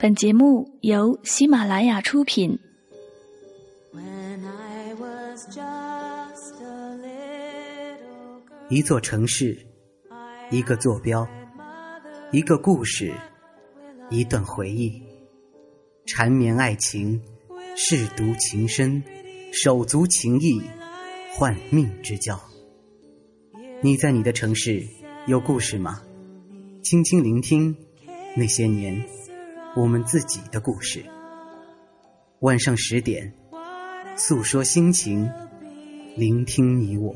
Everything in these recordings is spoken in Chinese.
本节目由喜马拉雅出品。一座城市，一个坐标，一个故事，一段回忆，缠绵爱情，舐犊情深，手足情谊，换命之交。你在你的城市有故事吗？轻轻聆听那些年我们自己的故事。晚上十点，诉说心情，聆听你我。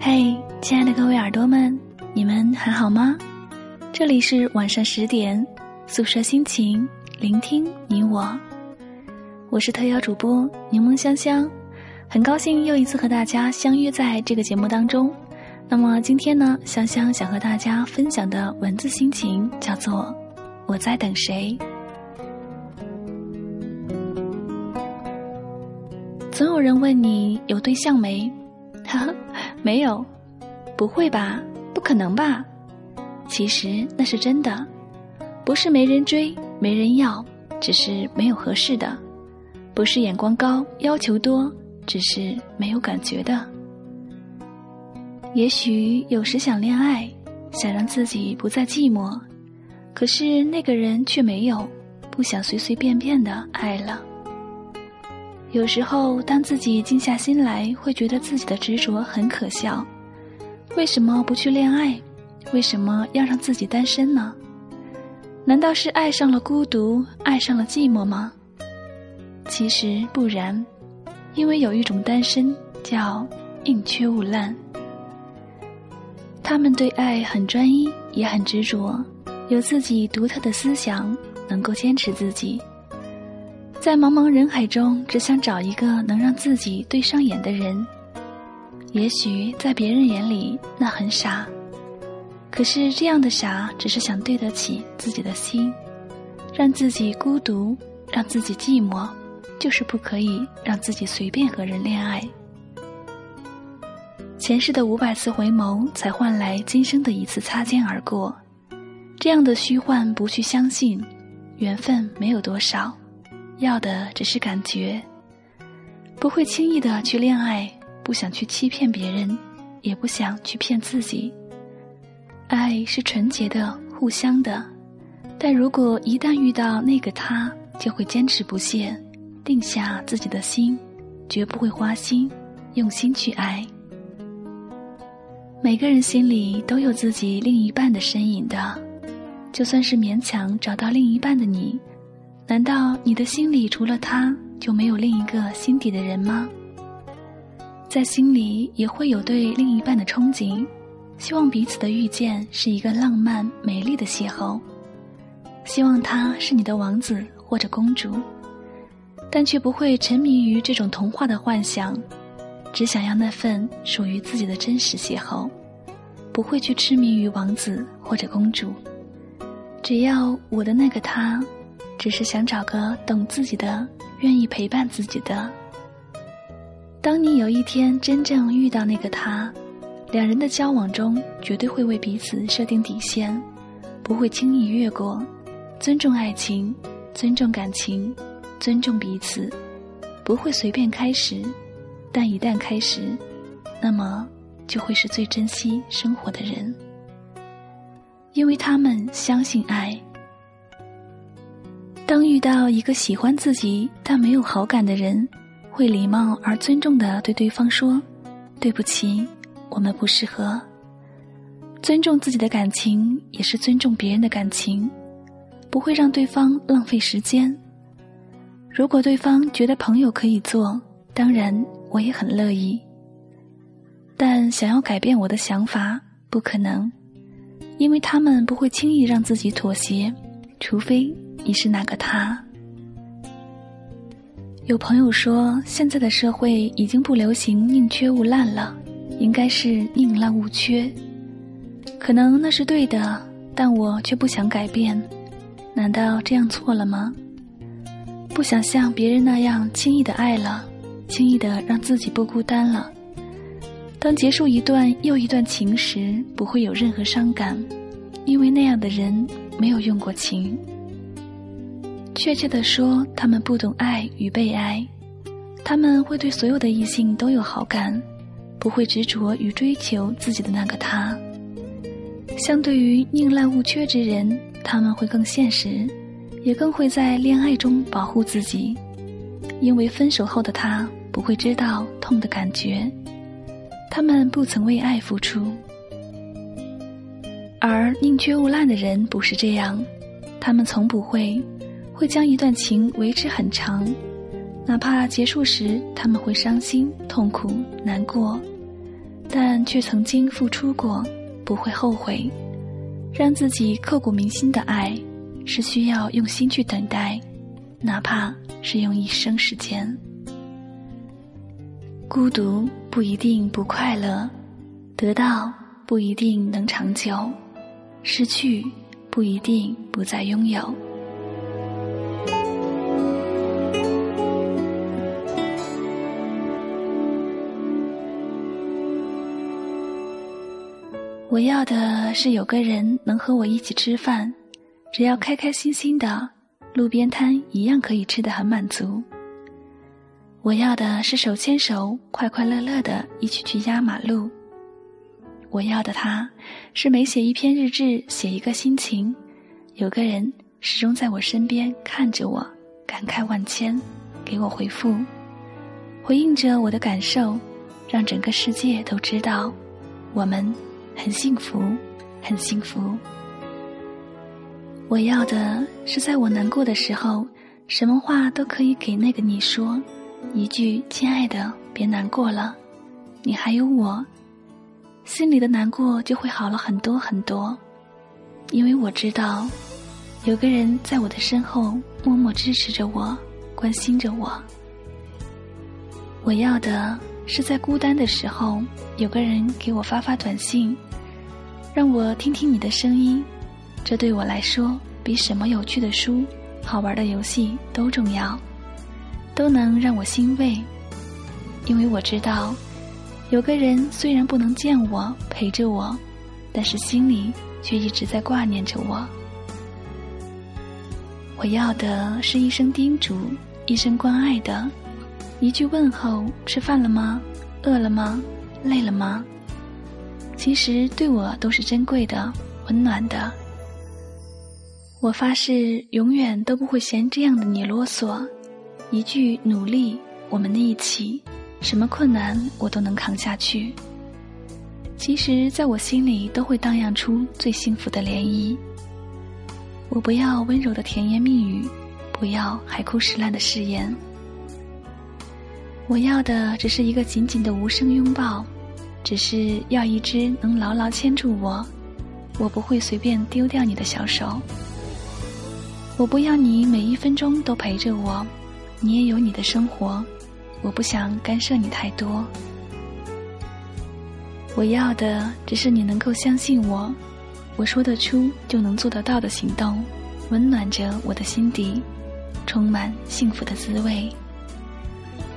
嘿，亲爱的各位耳朵们，你们还好吗？这里是晚上十点，诉说心情，聆听你我。我是特邀主播柠檬香香，很高兴又一次和大家相约在这个节目当中。那么今天呢，香香想和大家分享的文字心情叫做“我在等谁”。总有人问你有对象没？哈哈，没有，不会吧？不可能吧？其实那是真的，不是没人追、没人要，只是没有合适的；不是眼光高、要求多，只是没有感觉的。也许有时想恋爱，想让自己不再寂寞，可是那个人却没有，不想随随便便的爱了。有时候，当自己静下心来，会觉得自己的执着很可笑。为什么不去恋爱？为什么要让自己单身呢？难道是爱上了孤独，爱上了寂寞吗？其实不然，因为有一种单身叫宁缺毋滥。他们对爱很专一，也很执着，有自己独特的思想，能够坚持自己。在茫茫人海中，只想找一个能让自己对上眼的人。也许在别人眼里那很傻，可是这样的傻，只是想对得起自己的心，让自己孤独，让自己寂寞，就是不可以让自己随便和人恋爱。前世的五百次回眸，才换来今生的一次擦肩而过。这样的虚幻，不去相信，缘分没有多少。要的只是感觉，不会轻易的去恋爱，不想去欺骗别人，也不想去骗自己。爱是纯洁的、互相的，但如果一旦遇到那个他，就会坚持不懈，定下自己的心，绝不会花心，用心去爱。每个人心里都有自己另一半的身影的，就算是勉强找到另一半的你。难道你的心里除了他就没有另一个心底的人吗？在心里也会有对另一半的憧憬，希望彼此的遇见是一个浪漫美丽的邂逅，希望他是你的王子或者公主，但却不会沉迷于这种童话的幻想，只想要那份属于自己的真实邂逅，不会去痴迷于王子或者公主，只要我的那个他。只是想找个懂自己的、愿意陪伴自己的。当你有一天真正遇到那个他，两人的交往中绝对会为彼此设定底线，不会轻易越过，尊重爱情，尊重感情，尊重彼此，不会随便开始，但一旦开始，那么就会是最珍惜生活的人，因为他们相信爱。当遇到一个喜欢自己但没有好感的人，会礼貌而尊重的对对方说：“对不起，我们不适合。”尊重自己的感情，也是尊重别人的感情，不会让对方浪费时间。如果对方觉得朋友可以做，当然我也很乐意。但想要改变我的想法，不可能，因为他们不会轻易让自己妥协，除非。你是那个他？有朋友说，现在的社会已经不流行宁缺毋滥了，应该是宁滥勿缺。可能那是对的，但我却不想改变，难道这样错了吗？不想像别人那样轻易的爱了，轻易的让自己不孤单了。当结束一段又一段情时，不会有任何伤感，因为那样的人没有用过情。确切的说，他们不懂爱与被爱，他们会对所有的异性都有好感，不会执着于追求自己的那个他。相对于宁滥勿缺之人，他们会更现实，也更会在恋爱中保护自己，因为分手后的他不会知道痛的感觉。他们不曾为爱付出，而宁缺毋滥的人不是这样，他们从不会会将一段情维持很长，哪怕结束时他们会伤心、痛苦、难过，但却曾经付出过，不会后悔。让自己刻骨铭心的爱，是需要用心去等待，哪怕是用一生时间。孤独不一定不快乐，得到不一定能长久，失去不一定不再拥有。我要的是有个人能和我一起吃饭，只要开开心心的，路边摊一样可以吃得很满足。我要的是手牵手，快快乐乐的一起去压马路。我要的他，是每写一篇日志，写一个心情，有个人始终在我身边看着我，感慨万千，给我回复，回应着我的感受，让整个世界都知道，我们很幸福，很幸福。我要的是在我难过的时候，什么话都可以给那个你说。一句“亲爱的，别难过了，你还有我”，心里的难过就会好了很多很多。因为我知道，有个人在我的身后默默支持着我，关心着我。我要的是在孤单的时候，有个人给我发发短信，让我听听你的声音。这对我来说，比什么有趣的书、好玩的游戏都重要。都能让我欣慰，因为我知道，有个人虽然不能见我陪着我，但是心里却一直在挂念着我。我要的是一声叮嘱，一声关爱的，一句问候：吃饭了吗？饿了吗？累了吗？其实对我都是珍贵的、温暖的。我发誓，永远都不会嫌这样的你啰嗦。一句努力，我们的一起，什么困难我都能扛下去。其实，在我心里都会荡漾出最幸福的涟漪。我不要温柔的甜言蜜语，不要海枯石烂的誓言。我要的只是一个紧紧的无声拥抱，只是要一只能牢牢牵住我，我不会随便丢掉你的小手。我不要你每一分钟都陪着我。你也有你的生活，我不想干涉你太多。我要的只是你能够相信我，我说得出就能做得到的行动，温暖着我的心底，充满幸福的滋味。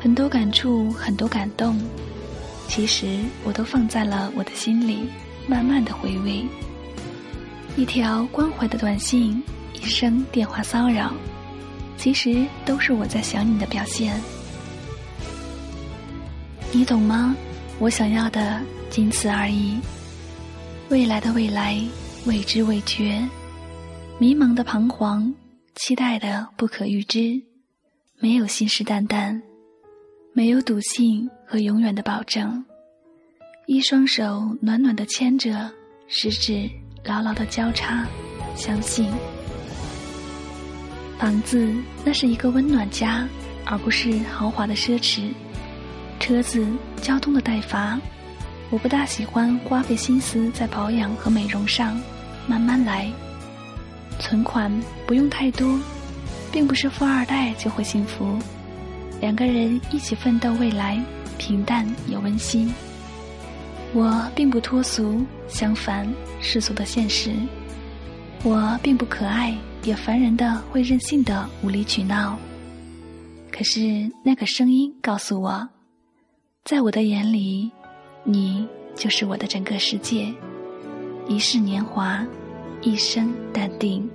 很多感触，很多感动，其实我都放在了我的心里，慢慢的回味。一条关怀的短信，一声电话骚扰。其实都是我在想你的表现，你懂吗？我想要的仅此而已。未来的未来，未知未觉，迷茫的彷徨，期待的不可预知，没有信誓旦旦，没有笃信和永远的保证。一双手暖暖的牵着，十指牢牢的交叉，相信。房子，那是一个温暖家，而不是豪华的奢侈。车子，交通的代罚，我不大喜欢花费心思在保养和美容上，慢慢来。存款不用太多，并不是富二代就会幸福。两个人一起奋斗，未来平淡又温馨。我并不脱俗，相反世俗的现实。我并不可爱。也烦人的会任性的无理取闹。可是那个声音告诉我，在我的眼里，你就是我的整个世界，一世年华，一生淡定。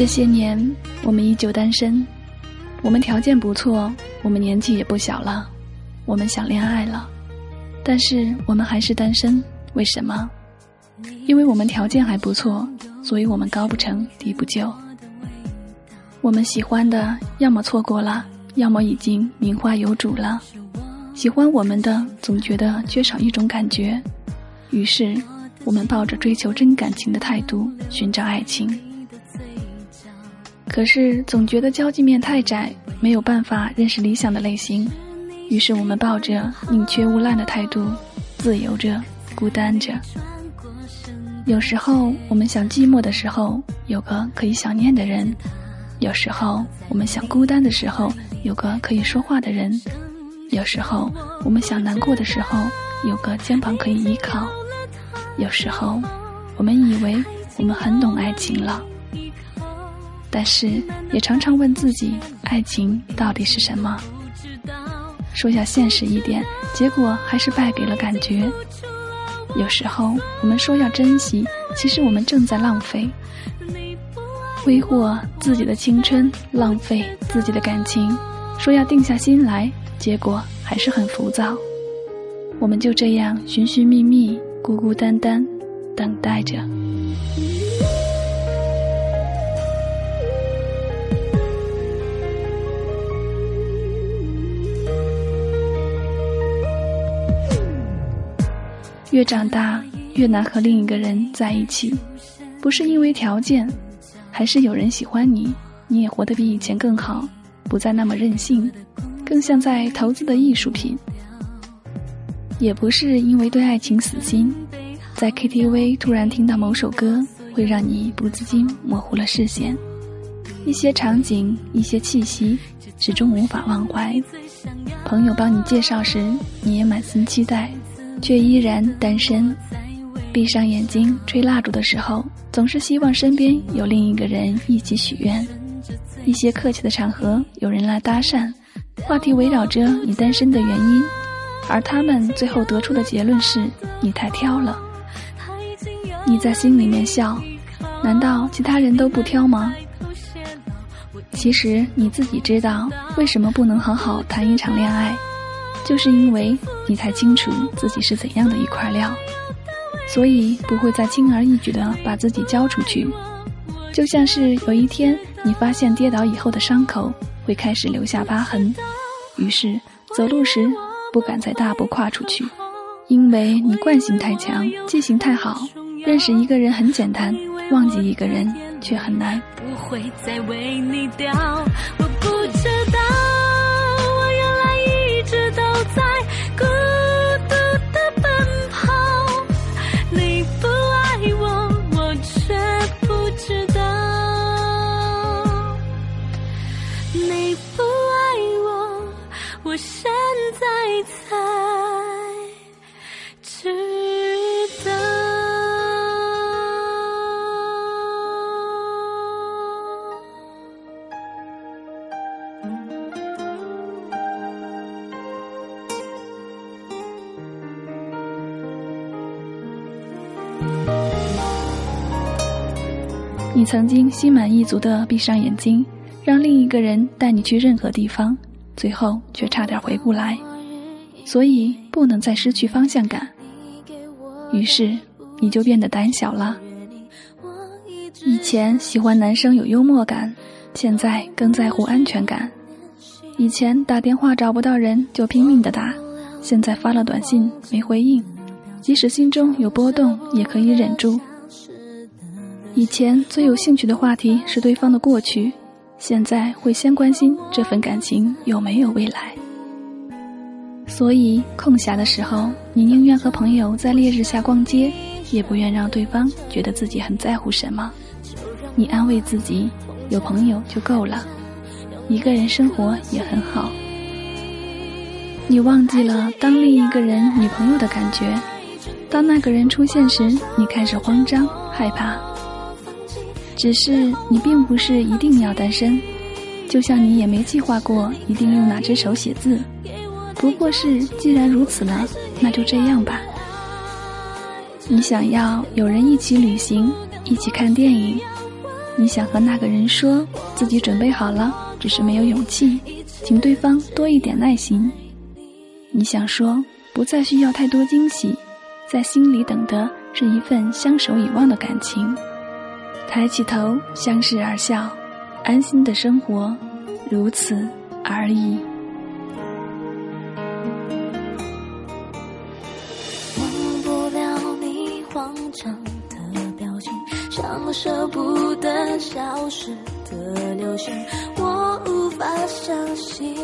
这些年，我们依旧单身。我们条件不错，我们年纪也不小了，我们想恋爱了，但是我们还是单身。为什么？因为我们条件还不错，所以我们高不成低不就。我们喜欢的，要么错过了，要么已经名花有主了。喜欢我们的，总觉得缺少一种感觉，于是我们抱着追求真感情的态度寻找爱情。可是总觉得交际面太窄，没有办法认识理想的类型，于是我们抱着宁缺毋滥的态度，自由着，孤单着。有时候我们想寂寞的时候，有个可以想念的人；有时候我们想孤单的时候，有个可以说话的人；有时候我们想难过的时候，有个肩膀可以依靠；有时候我们以为我们很懂爱情了。但是，也常常问自己：爱情到底是什么？说要现实一点，结果还是败给了感觉。有时候，我们说要珍惜，其实我们正在浪费，挥霍自己的青春，浪费自己的感情。说要定下心来，结果还是很浮躁。我们就这样寻寻觅觅，孤孤单单，等待着。越长大，越难和另一个人在一起，不是因为条件，还是有人喜欢你，你也活得比以前更好，不再那么任性，更像在投资的艺术品。也不是因为对爱情死心，在 KTV 突然听到某首歌，会让你不自禁模糊了视线，一些场景，一些气息，始终无法忘怀。朋友帮你介绍时，你也满心期待。却依然单身，闭上眼睛吹蜡烛的时候，总是希望身边有另一个人一起许愿。一些客气的场合，有人来搭讪，话题围绕着你单身的原因，而他们最后得出的结论是你太挑了。你在心里面笑，难道其他人都不挑吗？其实你自己知道，为什么不能好好谈一场恋爱。就是因为你才清楚自己是怎样的一块料，所以不会再轻而易举的把自己交出去。就像是有一天你发现跌倒以后的伤口会开始留下疤痕，于是走路时不敢再大步跨出去，因为你惯性太强，记性太好。认识一个人很简单，忘记一个人却很难。不会再为你掉我我现在才知道你曾经心满意足的闭上眼睛，让另一个人带你去任何地方，最后却差点回不来，所以不能再失去方向感。于是你就变得胆小了。以前喜欢男生有幽默感，现在更在乎安全感。以前打电话找不到人就拼命的打，现在发了短信没回应，即使心中有波动也可以忍住。以前最有兴趣的话题是对方的过去，现在会先关心这份感情有没有未来。所以空暇的时候，你宁愿和朋友在烈日下逛街，也不愿让对方觉得自己很在乎什么。你安慰自己，有朋友就够了，一个人生活也很好。你忘记了当另一个人女朋友的感觉，当那个人出现时，你开始慌张害怕。只是你并不是一定要单身，就像你也没计划过一定用哪只手写字，不过是既然如此了，那就这样吧。你想要有人一起旅行，一起看电影，你想和那个人说自己准备好了，只是没有勇气，请对方多一点耐心。你想说，不再需要太多惊喜，在心里等的是一份相守以望的感情。抬起头，相视而笑，安心的生活，如此而已。忘不了你慌张的表情，像舍不得消失的流星，我无法相信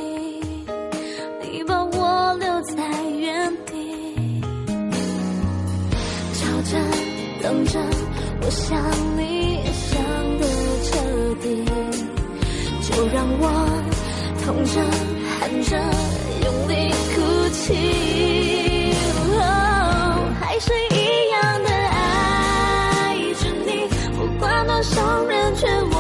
你把我留在原地，吵着。等着，我想你我痛着、喊着、用力哭泣，还是一样的爱着你，不管多少人劝我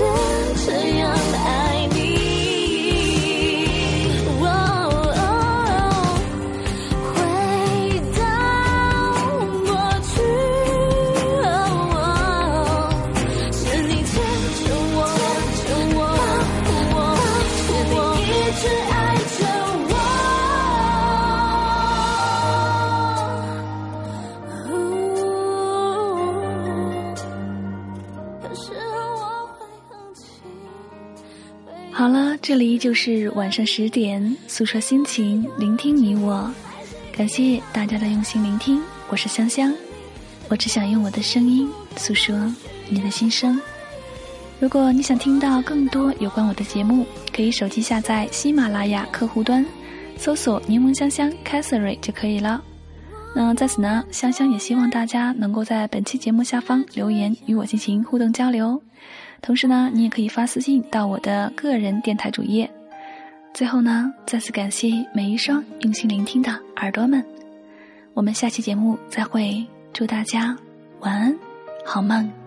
这好了，这里就是晚上十点，诉说心情，聆听你我，感谢大家的用心聆听，我是香香，我只想用我的声音诉说你的心声。如果你想听到更多有关我的节目，可以手机下载喜马拉雅客户端，搜索“柠檬香香 Catherine” 就可以了。那在此呢，香香也希望大家能够在本期节目下方留言与我进行互动交流。同时呢，你也可以发私信到我的个人电台主页。最后呢，再次感谢每一双用心聆听的耳朵们。我们下期节目再会，祝大家晚安，好梦。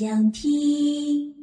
想听。